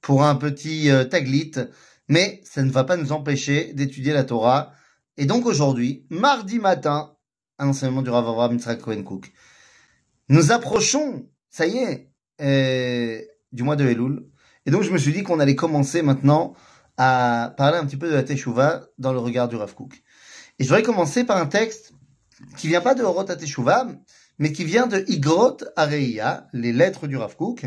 pour un petit euh, taglit, mais ça ne va pas nous empêcher d'étudier la Torah. Et donc aujourd'hui, mardi matin, un enseignement du Rav Avraham Yitzhak Cohen Cook. Nous approchons, ça y est, euh, du mois de Elul. Et donc je me suis dit qu'on allait commencer maintenant à parler un petit peu de la Teshuvah dans le regard du Rav Cook. Et je voudrais commencer par un texte qui vient pas de Horot Teshuvah, mais qui vient de Igrot Areia, les lettres du Rav Kook,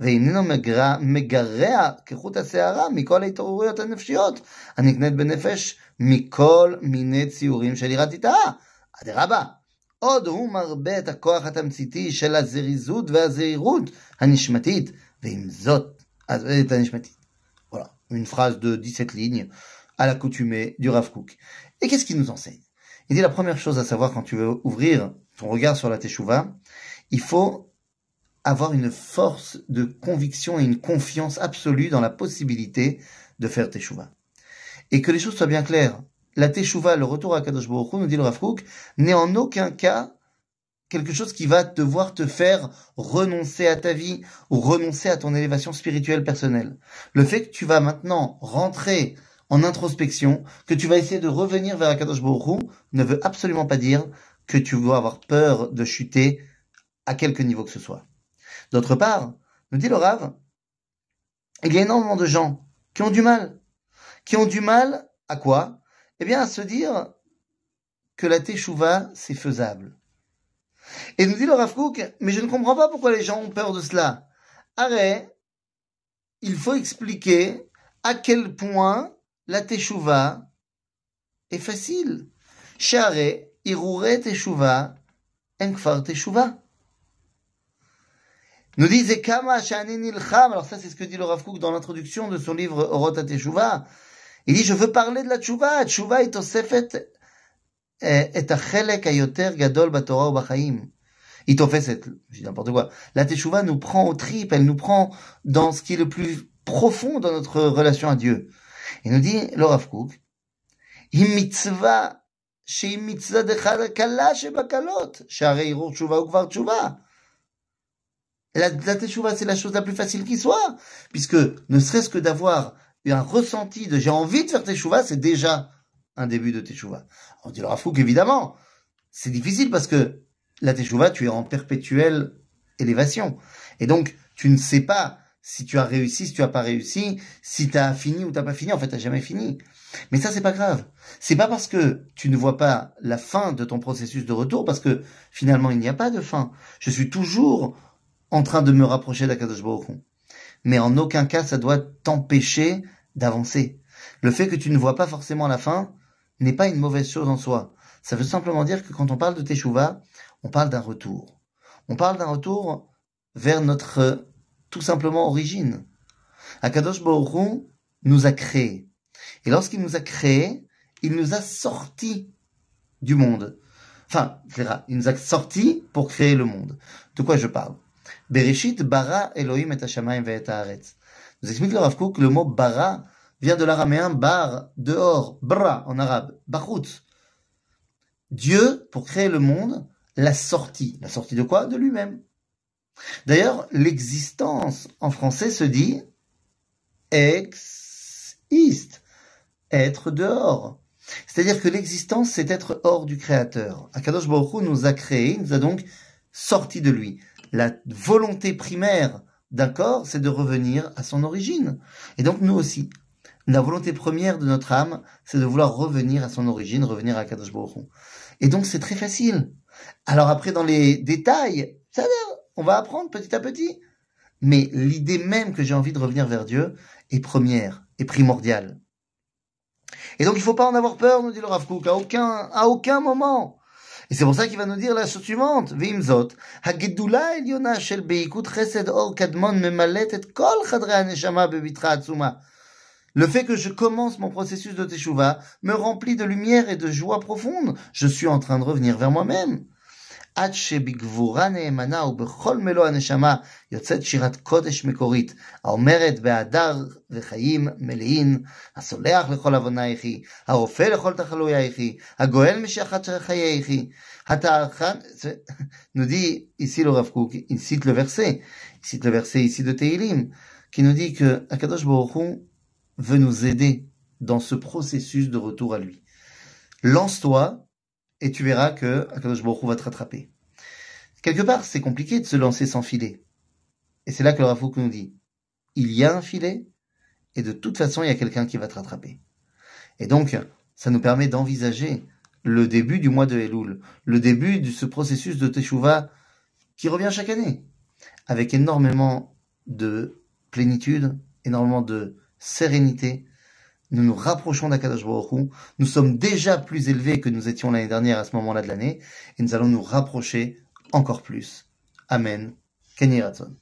ואיננו מגרע, מגרע כחוט השערה מכל ההתעוררויות הנפשיות הנקנית בנפש מכל מיני ציורים של יראת יתאה. אדרבה, עוד הוא מרבה את הכוח התמציתי של הזריזות והזהירות הנשמתית, ועם זאת, את הנשמתית. Voilà, une phrase de 17 lignes à l'accoutumée du Rav Kook. Et qu'est-ce qu'il nous enseigne Il dit la première chose à savoir quand tu veux ouvrir ton regard sur la Teshuvah, il faut avoir une force de conviction et une confiance absolue dans la possibilité de faire Teshuvah. Et que les choses soient bien claires. La Teshuvah, le retour à Kadosh Baruch nous dit le Rav n'est en aucun cas quelque chose qui va devoir te faire renoncer à ta vie ou renoncer à ton élévation spirituelle personnelle. Le fait que tu vas maintenant rentrer en introspection, que tu vas essayer de revenir vers Akadosh Baruch ne veut absolument pas dire que tu dois avoir peur de chuter à quelque niveau que ce soit. D'autre part, nous dit le Rav, il y a énormément de gens qui ont du mal. Qui ont du mal à quoi? Eh bien, à se dire que la Teshuvah, c'est faisable. Et nous dit le Rav mais je ne comprends pas pourquoi les gens ont peur de cela. Arrête, il faut expliquer à quel point la Teshuvah est facile. Share, Irure Teshuvah, Enkfar Teshuvah Nous dit Zekama Shani Nilcham. Alors ça, c'est ce que dit le Rav Kook dans l'introduction de son livre Orot Teshuvah. Il dit, je veux parler de la Teshuvah. Teshuvah est osefet et achelek ayoter gadol batorah ou bachaim. Il t'en fait cette, je dis n'importe quoi. La Teshuvah nous prend au trip, elle nous prend dans ce qui est le plus profond dans notre relation à Dieu. Il nous dit, le Rav Kook, mitzvah, שהיא מצוות אחד הקלה שבקלות, שהרי ערעור תשובה הוא כבר תשובה. la, la teshuva, c'est la chose la plus facile qui soit, puisque ne serait-ce que d'avoir un ressenti de j'ai envie de faire teshuva, c'est déjà un début de teshuva. On dit le Rafouk, évidemment, c'est difficile parce que la teshuva, tu es en perpétuelle élévation. Et donc, tu ne sais pas si tu as réussi, si tu as pas réussi, si tu as fini ou t'as pas fini. En fait, tu jamais fini. Mais ça, c'est pas grave. C'est pas parce que tu ne vois pas la fin de ton processus de retour, parce que finalement, il n'y a pas de fin. Je suis toujours en train de me rapprocher d'Akadosh Baruch Mais en aucun cas, ça doit t'empêcher d'avancer. Le fait que tu ne vois pas forcément la fin n'est pas une mauvaise chose en soi. Ça veut simplement dire que quand on parle de Teshuvah, on parle d'un retour. On parle d'un retour vers notre, tout simplement, origine. Akadosh Baruch nous a créés. Et lorsqu'il nous a créés, il nous a sortis du monde. Enfin, il nous a sortis pour créer le monde. De quoi je parle? Bereshit bara Elohim et Hashamayim et Haaretz. Nous explique le Rav Kook, le mot bara vient de l'araméen bar, dehors, bra en arabe, bachut. Dieu, pour créer le monde, l'a sorti. La sortie de quoi? De lui-même. D'ailleurs, l'existence en français se dit ex-ist, être dehors. C'est-à-dire que l'existence, c'est être hors du Créateur. Akadosh Baruch nous a créés, nous a donc sortis de lui la volonté primaire d'un corps, c'est de revenir à son origine. Et donc nous aussi, la volonté première de notre âme, c'est de vouloir revenir à son origine, revenir à Kadosh Baruch Et donc c'est très facile. Alors après, dans les détails, ça on va apprendre petit à petit. Mais l'idée même que j'ai envie de revenir vers Dieu est première, est primordiale. Et donc il faut pas en avoir peur, nous dit le Rav Kook, à aucun, à aucun moment. Et c'est pour ça qu'il va nous dire la chose suivante. Vimzot, Hagedula Eliona Shel Beikut Chesed Or Kadmon Memalet et Kol Chadre Aneshama Le fait que je commence mon processus de teshuva me remplit de lumière et de joie profonde. Je suis en train de revenir vers moi-même. עד שבגבורה נאמנה ובכל מלוא הנשמה יוצאת שירת קודש מקורית, האומרת בהדר וחיים מלאים, הסולח לכל עוונייכי, הרופא לכל תחלוייכי, הגואל משחת חייכי, הטרחן, nous dit ici le Rav Kook, il cite le verset, il cite le verset ici de Teilim, qui nous dit que Akadosh Baruch Hu veut nous aider dans ce processus de retour à lui. Lance-toi et tu verras que Akadosh Baruch va te rattraper. Quelque part, c'est compliqué de se lancer sans filet. Et c'est là que le Rafouk nous dit, il y a un filet, et de toute façon, il y a quelqu'un qui va te rattraper. Et donc, ça nous permet d'envisager le début du mois de Elul, le début de ce processus de Teshuvah qui revient chaque année, avec énormément de plénitude, énormément de sérénité, nous nous rapprochons d'Akadosh Baruch nous sommes déjà plus élevés que nous étions l'année dernière à ce moment-là de l'année, et nous allons nous rapprocher encore plus. Amen. Kenny Ratson.